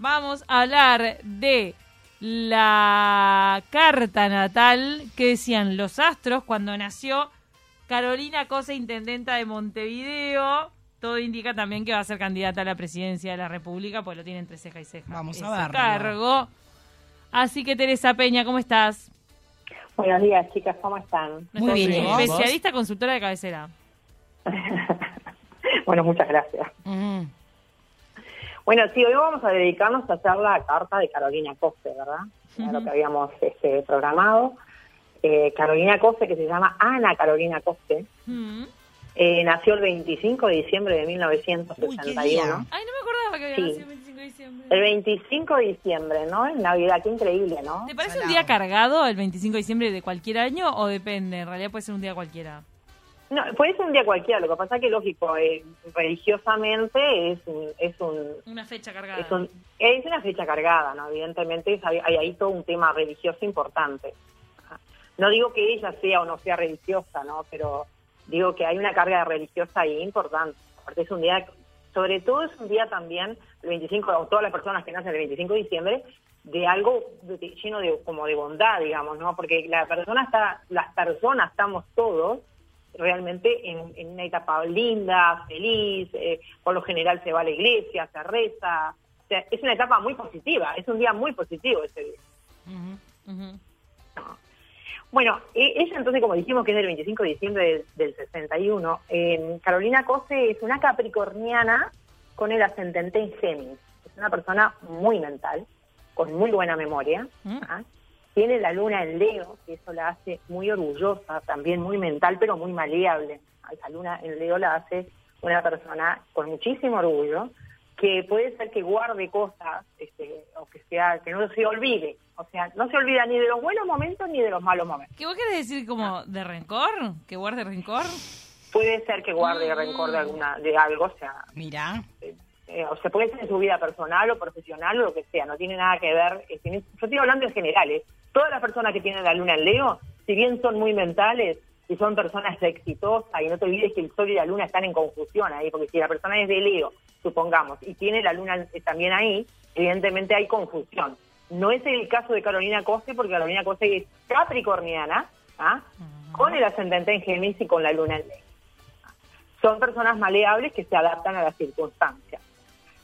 Vamos a hablar de la carta natal que decían los astros cuando nació Carolina Cosa, intendenta de Montevideo. Todo indica también que va a ser candidata a la presidencia de la República, pues lo tiene entre ceja y ceja. Vamos ese a verlo. cargo. Así que Teresa Peña, ¿cómo estás? Buenos días, chicas, ¿cómo están? Muy bien, ¿y vos? Especialista consultora de cabecera. bueno, muchas gracias. Ujú. Bueno, sí, hoy vamos a dedicarnos a hacer la carta de Carolina Coste, ¿verdad? Era lo que habíamos este, programado. Eh, Carolina Coste, que se llama Ana Carolina Coste, eh, nació el 25 de diciembre de Uy, qué 1961. día. Ay, no me acordaba que había Sí. nacido el 25 de diciembre. El 25 de diciembre, ¿no? En Navidad, qué increíble, ¿no? ¿Te parece un día cargado el 25 de diciembre de cualquier año o depende? En realidad puede ser un día cualquiera. No, puede ser un día cualquiera, lo que pasa es que, lógico, eh, religiosamente es un, es un Una fecha cargada. Es, un- es una fecha cargada, ¿no? Evidentemente es- hay, hay ahí todo un tema religioso importante. No digo que ella sea o no sea religiosa, ¿no? Pero digo que hay una carga religiosa ahí importante. Porque es un día, sobre todo es un día también, el 25, o todas las personas que nacen el 25 de diciembre, de algo de- lleno de como de bondad, digamos, ¿no? Porque la persona está, las personas estamos todos realmente en, en una etapa linda, feliz, eh, por lo general se va a la iglesia, se reza, o sea, es una etapa muy positiva, es un día muy positivo ese día. Ujú. Ujú. Bueno, e- ella entonces, como dijimos que es del 25 de diciembre del, del 61, eh, Carolina Cose es una capricorniana con el ascendente en Géminis. Es una persona muy mental, con muy buena memoria. Mm. ¿ah? Tiene la luna en Leo, que eso la hace muy orgullosa, también muy mental, pero muy maleable. Esa luna en Leo la hace una persona con muchísimo orgullo, que puede ser que guarde cosas, este, o que sea, que no se olvide. O sea, no se olvida ni de los buenos momentos ni de los malos momentos. ¿Qué vos querés decir como de rencor? ¿Que guarde rencor? Puede ser que guarde Mm. rencor de alguna, de algo, o sea, Mira. eh, o sea, puede ser en su vida personal o profesional o lo que sea, no tiene nada que ver. eh, tiene- yo estoy hablando en general, ¿eh? Todas las personas que tienen la luna en Leo, si bien son muy mentales y son personas exitosas, y no te olvides que el sol y la luna están en confusión ahí, porque si la persona es de Leo, supongamos, y tiene la luna también ahí, evidentemente hay confusión. No es el caso de Carolina Coste, porque Carolina Coste es capricorniana, ¿ah? con el ascendente en Géminis y con la luna en Leo son personas maleables que se adaptan a las circunstancias.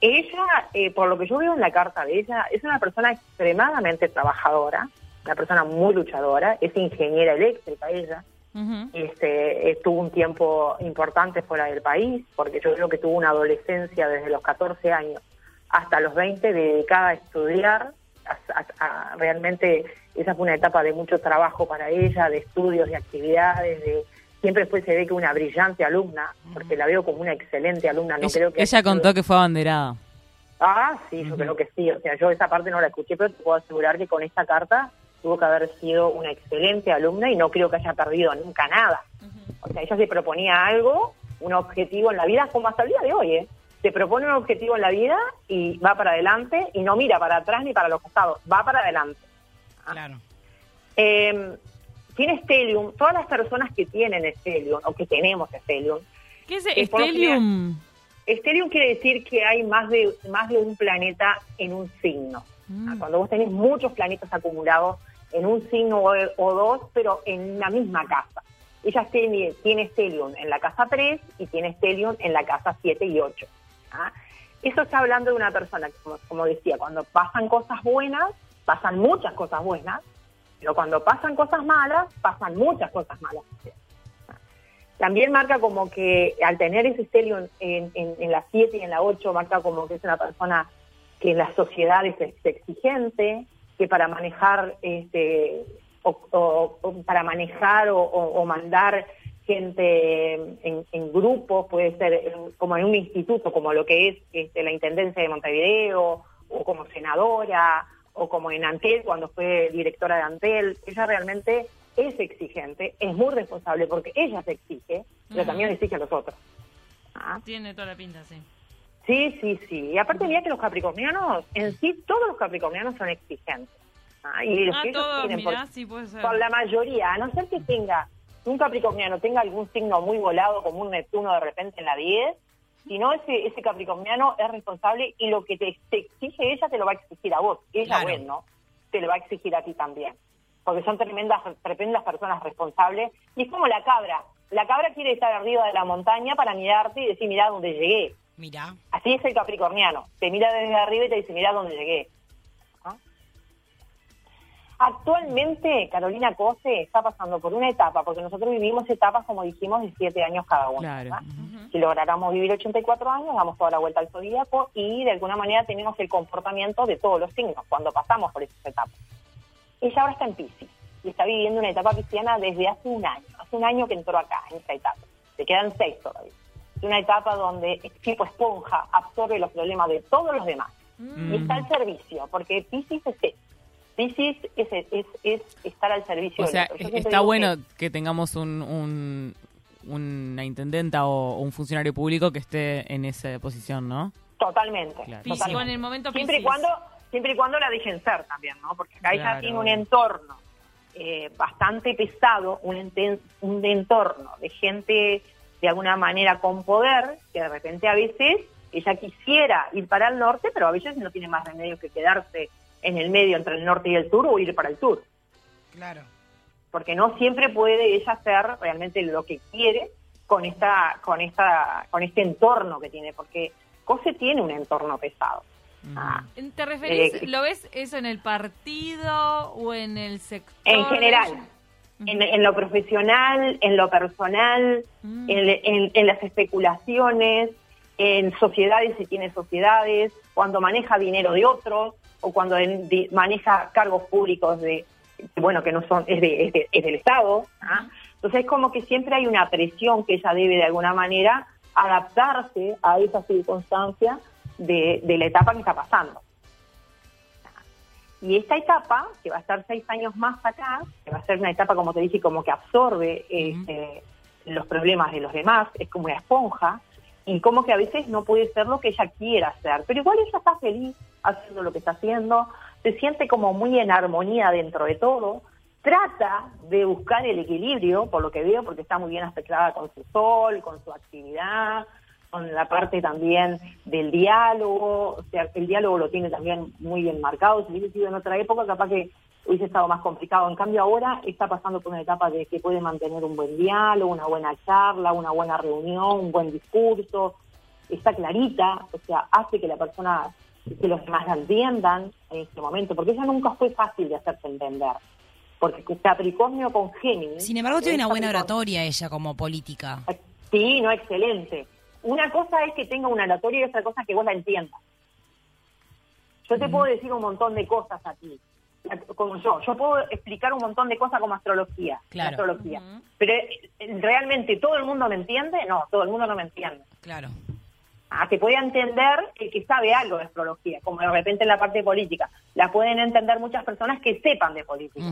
Ella, eh, por lo que yo veo en la carta de ella, es una persona extremadamente trabajadora, una persona muy luchadora, es ingeniera eléctrica ella, Ujú. este, estuvo un tiempo importante fuera del país, porque yo creo que tuvo una adolescencia desde los 14 años hasta los 20 dedicada a estudiar, a- a- a- realmente esa fue una etapa de mucho trabajo para ella, de estudios, de actividades, de siempre después se ve que una brillante alumna, porque la veo como una excelente alumna, no creo que ella contó que fue abanderada. Ah, sí, yo creo que sí. O sea, yo esa parte no la escuché, pero te puedo asegurar que con esta carta tuvo que haber sido una excelente alumna y no creo que haya perdido nunca nada. O sea, ella se proponía algo, un objetivo en la vida, como hasta el día de hoy, ¿eh? Se propone un objetivo en la vida y va para adelante y no mira para atrás ni para los costados, va para adelante. Claro. Eh, tiene Stellium, todas las personas que tienen Stellium o que tenemos Stellium, ¿Qué es Stellium? Stellium quiere decir que hay más de, más de un planeta en un signo. Mm. Ah, Cuando vos tenés muchos planetas acumulados en un signo o, o dos, pero en la misma casa. Ella tiene, tiene Stellium en la casa 3 y tiene Stellium en la casa 7 y 8. ¿ah? Eso está hablando de una persona que, como, como decía, cuando pasan cosas buenas, pasan muchas cosas buenas, pero cuando pasan cosas malas, pasan muchas cosas malas. También marca como que al tener ese Stellium en, en, en la 7 y en la 8, marca como que es una persona que en la sociedad es, es exigente, que para manejar este o, o- o para manejar o, o- o mandar gente en, en grupos, puede ser en- como en un instituto, como lo que es este, la Intendencia de Montevideo, o como senadora, o como en Antel, cuando fue directora de Antel. Ella realmente es exigente, es muy responsable porque ella se exige, pero también exige a los otros. Ah. Tiene toda la pinta, sí. Sí, sí, sí. Y aparte, mira que los capricornianos, en sí, todos los capricornianos son exigentes. Ah, y los Ah, que ellos tienen por- sí puede ser. por la mayoría, a no ser que tenga un capricorniano tenga algún signo muy volado como un Neptuno de repente en la 10, Si no, ese, ese capricorniano es responsable y lo que te, te exige ella te lo va a exigir a vos. Ella Claro. o él, ¿no? Te lo va a exigir a ti también. Porque son tremendas, tremendas personas responsables. Y es como la cabra. La cabra quiere estar arriba de la montaña para mirarte y decir, mirá dónde llegué. Mira. Así es el capricorniano. Te mira desde arriba y te dice, mirá dónde llegué. ¿Ah? Actualmente, Carolina Cose está pasando por una etapa, porque nosotros vivimos etapas, como dijimos, de siete años cada uno. Claro. ¿verdad? Si lográramos vivir 84 años, damos toda la vuelta al zodíaco y de alguna manera tenemos el comportamiento de todos los signos cuando pasamos por esas etapas. Ella ahora está en Pisces y está viviendo una etapa pisciana desde hace un año. Hace un año que entró acá, en esta etapa. Le quedan seis todavía. Es una etapa donde es tipo esponja absorbe los problemas de todos los demás y está al servicio, porque Pisces es eso. Pisces es, es, es estar al servicio O sea, está bueno que- que tengamos un, un- una intendenta o, un funcionario público que esté en esa posición, ¿no? Totalmente. Claro. Piscis, totalmente. con el momento siempre y cuando siempre y cuando la dejen ser también, ¿no? Porque acá ella Claro. tiene un entorno eh, bastante pesado, un, enten- un entorno de gente de alguna manera con poder, que de repente a veces ella quisiera ir para el norte, pero a veces no tiene más remedio que quedarse en el medio entre el norte y el sur o ir para el sur, Claro. porque no siempre puede ella hacer realmente lo que quiere con esta con esta con este entorno que tiene, porque Cose tiene un entorno pesado. Ah, ¿Te referís, Eh, lo ves eso en el partido o en el sector? En general, en, en lo profesional, en lo personal, Mm. en, en- en las especulaciones, en sociedades, si tiene sociedades, cuando maneja dinero de otros o cuando maneja cargos públicos de, bueno, que no son, es, de, es, de- es del Estado. ¿ah? Entonces es como que siempre hay una presión que ella debe de alguna manera adaptarse a esa circunstancia de, de la etapa que está pasando. Y esta etapa, que va a estar seis años más acá, que va a ser una etapa, como te dije, como que absorbe este, los problemas de los demás, es como una esponja, y como que a veces no puede ser lo que ella quiera hacer, pero igual ella está feliz haciendo lo que está haciendo, se siente como muy en armonía dentro de todo, trata de buscar el equilibrio, por lo que veo, porque está muy bien aspectada con su sol, con su actividad, con la parte también del diálogo, o sea, el diálogo lo tiene también muy bien marcado, si hubiese sido en otra época capaz que hubiese estado más complicado, en cambio ahora está pasando por una etapa de que puede mantener un buen diálogo, una buena charla, una buena reunión, un buen discurso, está clarita, o sea, hace que la persona, que los demás la entiendan en este momento, porque ella nunca fue fácil de hacerse entender, porque Capricornio con Géminis... Sin embargo, tiene una buena oratoria ella como política. Sí, no, excelente. Una cosa es que tenga una oratoria y otra cosa es que vos la entiendas. Yo te puedo decir un montón de cosas a ti, como yo. Yo puedo explicar un montón de cosas como astrología. Claro. astrología. Pero eh, realmente todo el mundo me entiende, no, todo el mundo no me entiende. Claro. Ah, que puede entender el que sabe algo de astrología, como de repente en la parte política. La pueden entender muchas personas que sepan de política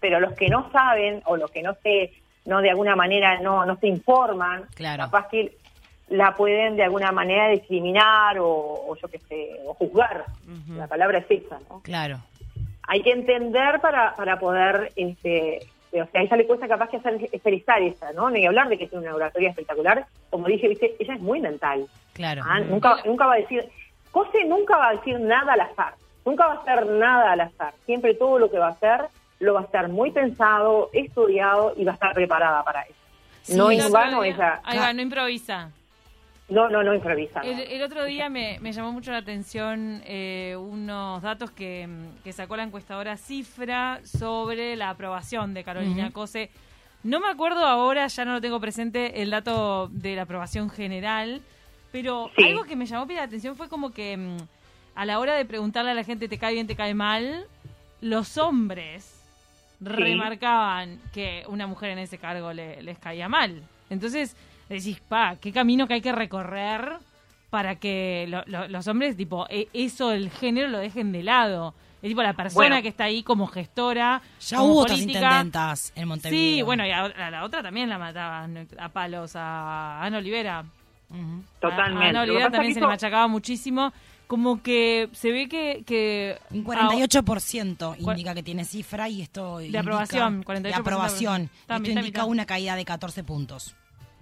pero los que no saben o los que no se no de alguna manera no no se informan Claro. capaz que la pueden de alguna manera discriminar o, o yo qué sé o juzgar. La palabra es esa no Claro. hay que entender para para poder este o sea a ella le cuesta capaz que hacer expresar esa no ni hablar de que tiene una oratoria espectacular. Como dije viste ella es muy mental. Claro. Ah, nunca, nunca va a decir, José nunca va a decir nada al azar, nunca va a hacer nada al azar, siempre todo lo que va a hacer lo va a estar muy pensado, estudiado y va a estar preparada para eso. Sí, no vano día- ella, Ahí va, no improvisa. No, no, no improvisa. no. El, el otro día me, me llamó mucho la atención eh, unos datos que, mm, que sacó la encuestadora Cifra sobre la aprobación de Carolina. Cose. No me acuerdo ahora, ya no lo tengo presente, el dato de la aprobación general, pero Sí. algo que me llamó la atención fue como que mm, a la hora de preguntarle a la gente te cae bien, te cae mal, los hombres remarcaban que una mujer en ese cargo le- les caía mal. Entonces decís, pa, qué camino que hay que recorrer para que lo- lo- los hombres, tipo, e- eso, el género, lo dejen de lado. Es tipo la persona Bueno. que está ahí como gestora. Ya como hubo otras política. intendentas en Montevideo. Sí, bueno, y a, a la otra también la mataban a palos, a Ana Olivera. Totalmente. A Ana Olivera también se le machacaba muchísimo. Como que se ve que... que Un 48% indica que tiene cifra y esto De indica- aprobación, 48% de aprobación. Está Esto indica una caída de 14 puntos.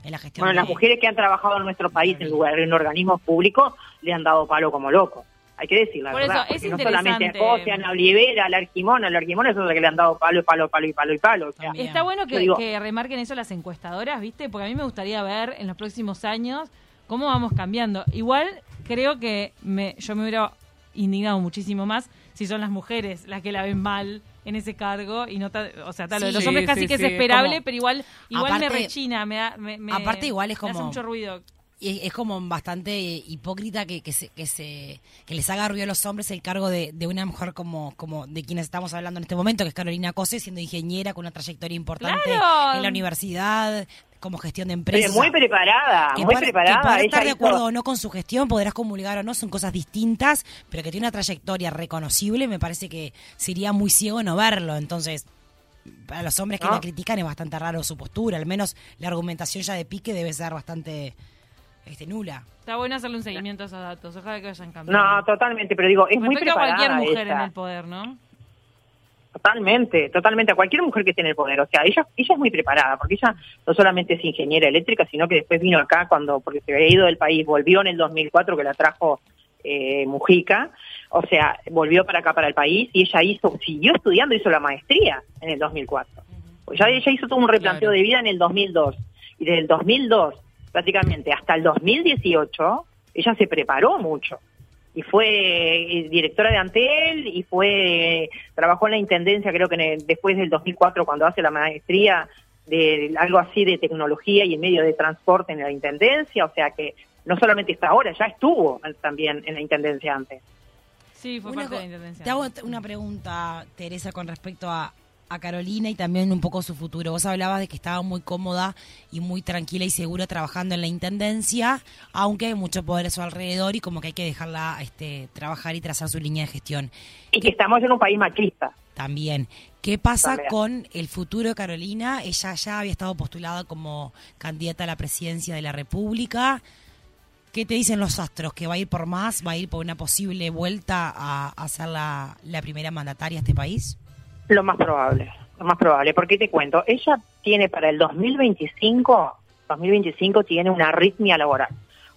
En la gestión. Bueno, las de- mujeres que han trabajado en nuestro país en, lugar, en organismos públicos le han dado palo como loco. Hay que decir la Por verdad. eso, es no solamente a. Escocia, a Olivera, a la Arquimona, a la Arquimona es otra que le han dado palo, palo, palo y palo y palo. O sea. Está bueno que, digo- que remarquen eso las encuestadoras, ¿viste? Porque a mí me gustaría ver en los próximos años cómo vamos cambiando. Igual creo que me, yo me hubiera indignado muchísimo más si son las mujeres las que la ven mal en ese cargo y no ta- o sea, tal, lo de los hombres casi que es esperable, como- pero igual igual me rechina, me da me, me- aparte igual es me hace como- mucho ruido. Y es, como bastante hipócrita que, que, se, que, se, que les haga ruido a los hombres el cargo de, de una mujer como, como de quienes estamos hablando en este momento, que es Carolina Cose, siendo ingeniera con una trayectoria importante ¡Claro! en la universidad, como gestión de pero empresas. muy preparada, que muy preparada. que poder estar de hizo- acuerdo o no con su gestión, podrás comulgar o no, son cosas distintas, pero que tiene una trayectoria reconocible, me parece que sería muy ciego no verlo. Entonces, para los hombres que ¿No? la critican es bastante raro su postura, al menos la argumentación ya de pique debe ser bastante este, nula. Está bueno hacerle un seguimiento a esos datos, ojalá que vayan cambiando. No, totalmente, pero digo, es muy Respecto a preparada cualquier mujer en el poder, ¿no? Totalmente, totalmente. A cualquier mujer que esté en el poder. O sea, ella, ella es muy preparada, porque ella no solamente es ingeniera eléctrica, sino que después vino acá cuando, porque se había ido del país, volvió en el 2004, que la trajo eh, Mujica. O sea, volvió para acá, para el país, y ella hizo, siguió estudiando, hizo la maestría en el 2004. Pues ya ella hizo todo un replanteo Claro. de vida en el 2002. Y desde el 2002, prácticamente hasta el 2018, ella se preparó mucho. Y fue eh, directora de Antel y fue trabajó en la intendencia creo que en el- después del 2004 cuando hace la maestría de algo así de tecnología y en medio de transporte en la intendencia. O sea que no solamente está ahora ya estuvo también en la intendencia antes. Sí, fue Una parte de la intendencia. Te hago una pregunta, Teresa, con respecto a, a Carolina y también un poco su futuro. Vos hablabas de que estaba muy cómoda y muy tranquila y segura trabajando en la intendencia, aunque hay mucho poder a su alrededor y como que hay que dejarla este, trabajar y trazar su línea de gestión. y que estamos en un país machista También, ¿qué pasa También. con el futuro de Carolina? Ella ya había estado postulada como candidata a la presidencia de la República. ¿Qué te dicen los astros? ¿Que va a ir por más? ¿Va a ir por una posible vuelta a, a ser la, la primera mandataria de este país? Lo más probable, lo más probable, porque te cuento, ella tiene para el 2025, 2025 tiene una arritmia laboral.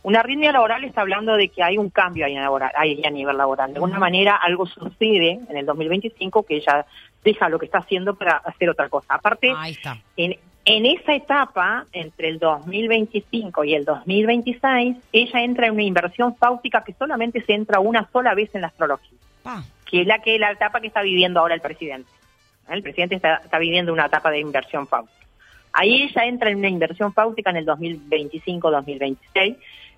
Una arritmia laboral está hablando de que hay un cambio ahí, laboral, ahí a nivel laboral. De alguna manera algo sucede en el 2025 que ella deja lo que está haciendo para hacer otra cosa. Aparte, Ahí está. en, en esa etapa, entre el 2025 y el 2026, ella entra en una inversión fáutica que solamente se entra una sola vez en la astrología que es la que la etapa que está viviendo ahora el presidente. El presidente está, está viviendo una etapa de inversión fáutica. Ahí ella entra en una inversión fáutica en el 2025-2026,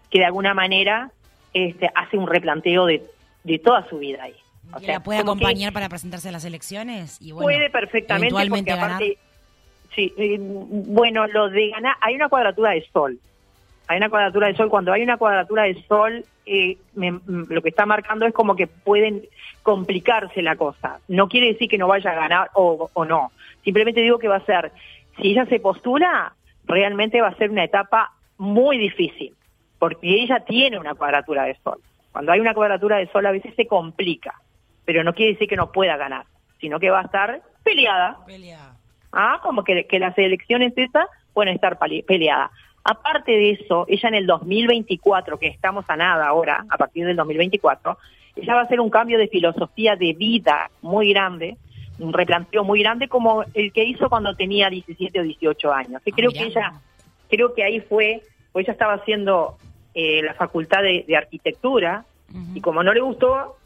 que de alguna manera este, hace un replanteo de, de toda su vida ahí. O ¿Y sea, la puede acompañar para presentarse a las elecciones? Y bueno, puede perfectamente, porque ganar. aparte, sí, eh, bueno, lo de ganar, hay una cuadratura de sol. Hay una cuadratura de sol. Cuando hay una cuadratura de sol, eh, me- mm, lo que está marcando es como que pueden complicarse la cosa. No quiere decir que no vaya a ganar o, o no. Simplemente digo que va a ser, si ella se postula, realmente va a ser una etapa muy difícil, porque ella tiene una cuadratura de sol. Cuando hay una cuadratura de sol a veces se complica, pero no quiere decir que no pueda ganar, sino que va a estar peleada. Pelea. Ah, como que, que las elecciones esas pueden estar peleadas. Aparte de eso, ella en el 2024, que estamos a nada ahora, a partir del 2024, ella va a hacer un cambio de filosofía de vida muy grande, un replanteo muy grande como el que hizo cuando tenía 17 o 18 años. Y Ah, creo que ella, creo que ahí fue, pues ella estaba haciendo eh, la facultad de, de arquitectura y como no le gustó,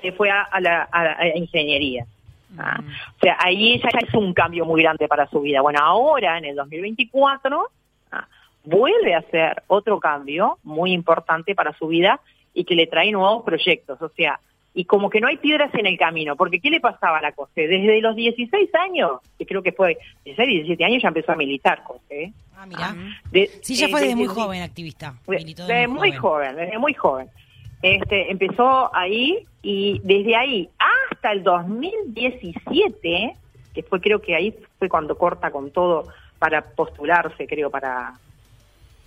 se fue a, a la, a la- ingeniería. Ah, O sea, ahí ella ya hizo un cambio muy grande para su vida. Bueno, ahora en el 2024 ah, vuelve a hacer otro cambio muy importante para su vida y que le trae nuevos proyectos. O sea, y como que no hay piedras en el camino, porque ¿qué le pasaba a la Cosé? Desde los 16 años, que creo que fue 16, 17 años, ya empezó a militar Cosé. Ah, mirá. De- Sí, ya eh, fue desde muy joven activista. de- militó desde muy joven, desde muy joven. Este, empezó ahí y desde ahí hasta el 2017, que fue creo que ahí fue cuando corta con todo para postularse, creo, para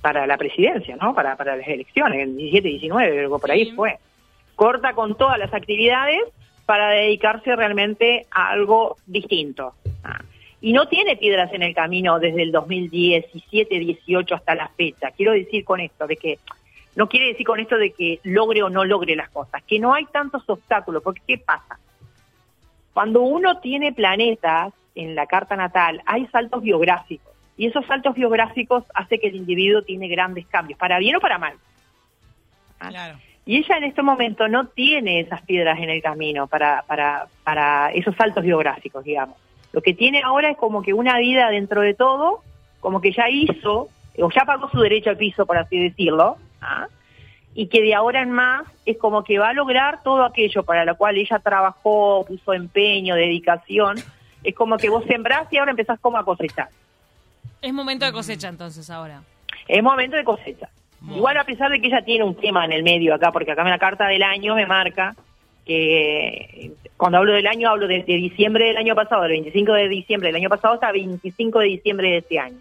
para la presidencia, ¿no? Para, para las elecciones, el 17, 19, creo que por ahí fue. Corta con todas las actividades para dedicarse realmente a algo distinto. Ah. y no tiene piedras en el camino desde el 2017, 18 hasta la fecha. Quiero decir con esto, de que no quiere decir con esto de que logre o no logre las cosas, que no hay tantos obstáculos, porque ¿qué pasa? Cuando uno tiene planetas en la carta natal, hay saltos biográficos, y esos saltos biográficos hace que el individuo tiene grandes cambios, para bien o para mal. ¿Ah? Claro. Y ella en este momento no tiene esas piedras en el camino para, para, para esos saltos biográficos, digamos. Lo que tiene ahora es como que una vida dentro de todo, como que ya hizo, o ya pagó su derecho al piso, por así decirlo, ¿ah? y que de ahora en más es como que va a lograr todo aquello para lo cual ella trabajó, puso empeño, dedicación, es como que vos sembrás y ahora empezás como a cosechar. Es momento de cosecha entonces ahora. Es momento de cosecha. Igual a pesar de que ella tiene un tema en el medio acá, porque acá en la carta del año me marca que cuando hablo del año hablo de, de diciembre del año pasado, del 25 de diciembre del año pasado hasta 25 de diciembre de este año.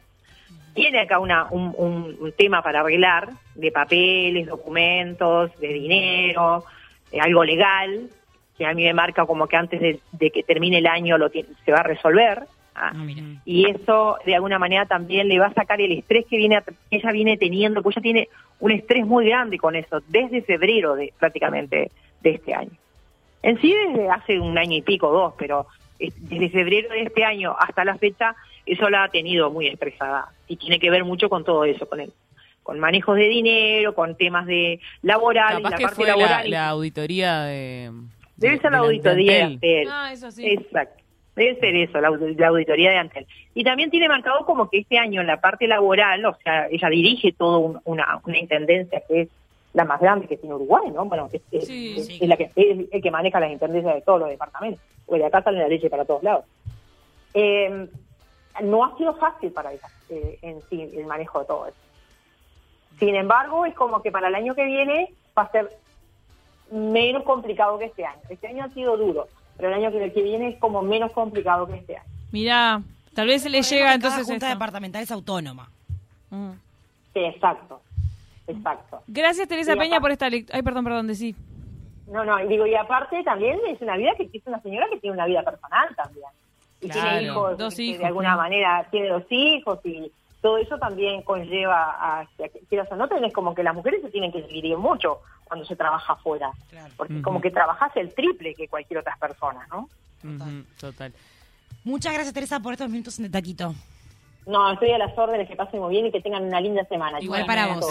Tiene acá una, un, un- un tema para arreglar de papeles, documentos, de dinero, de algo legal, que a mí me marca como que antes de, de que termine el año lo tiene- se va a resolver. Ah, Ah, mira. y eso de alguna manera también le va a sacar el estrés que viene a- que ella viene teniendo, pues ella tiene un estrés muy grande con eso desde febrero de prácticamente de este año. En sí desde hace un año y pico, dos, pero eh, desde febrero de este año hasta la fecha eso la ha tenido muy estresada y tiene que ver mucho con todo eso, con el con manejos de dinero, con temas de laboral, Capaz la que parte fue la, laboral. y- la auditoría de... Debe ser la de- auditoría de Antel. Antel. Ah, eso sí. Exacto. Debe ser eso, la, aud- la auditoría de Antel. Y también tiene marcado como que este año en la parte laboral, o sea, ella dirige toda una, una intendencia que es la más grande que tiene Uruguay, ¿no? Bueno, es, es- Sí. es- Sí. es la que, es el que maneja las intendencias de todos los departamentos, porque de acá sale la leche para todos lados. Eh, no ha sido fácil para ella eh, en sí el manejo de todo eso. Sin embargo, es como que para el año que viene va a ser menos complicado que este año. Este año ha sido duro, pero el año que, que viene es como menos complicado que este año. Mirá, tal vez se le llega entonces junta esto. departamental es autónoma. Mm. Sí, exacto, exacto. Gracias Teresa Y Peña por esta lectura. Ay, perdón, perdón, decí. No, no, y digo, y aparte también es una vida que es una señora que tiene una vida personal también. Y Claro, tiene hijos, dos este, hijos, de alguna manera tiene dos hijos y todo eso también conlleva a, a que quieras o no tenés como que las mujeres se tienen que dividir mucho cuando se trabaja afuera, Claro. porque Ujú. como que trabajas el triple que cualquier otra persona, ¿no? Total. Muchas gracias, Teresa, por estos minutos en el taquito. No, estoy a las órdenes, que pasen muy bien y que tengan una linda semana. Igual para vos.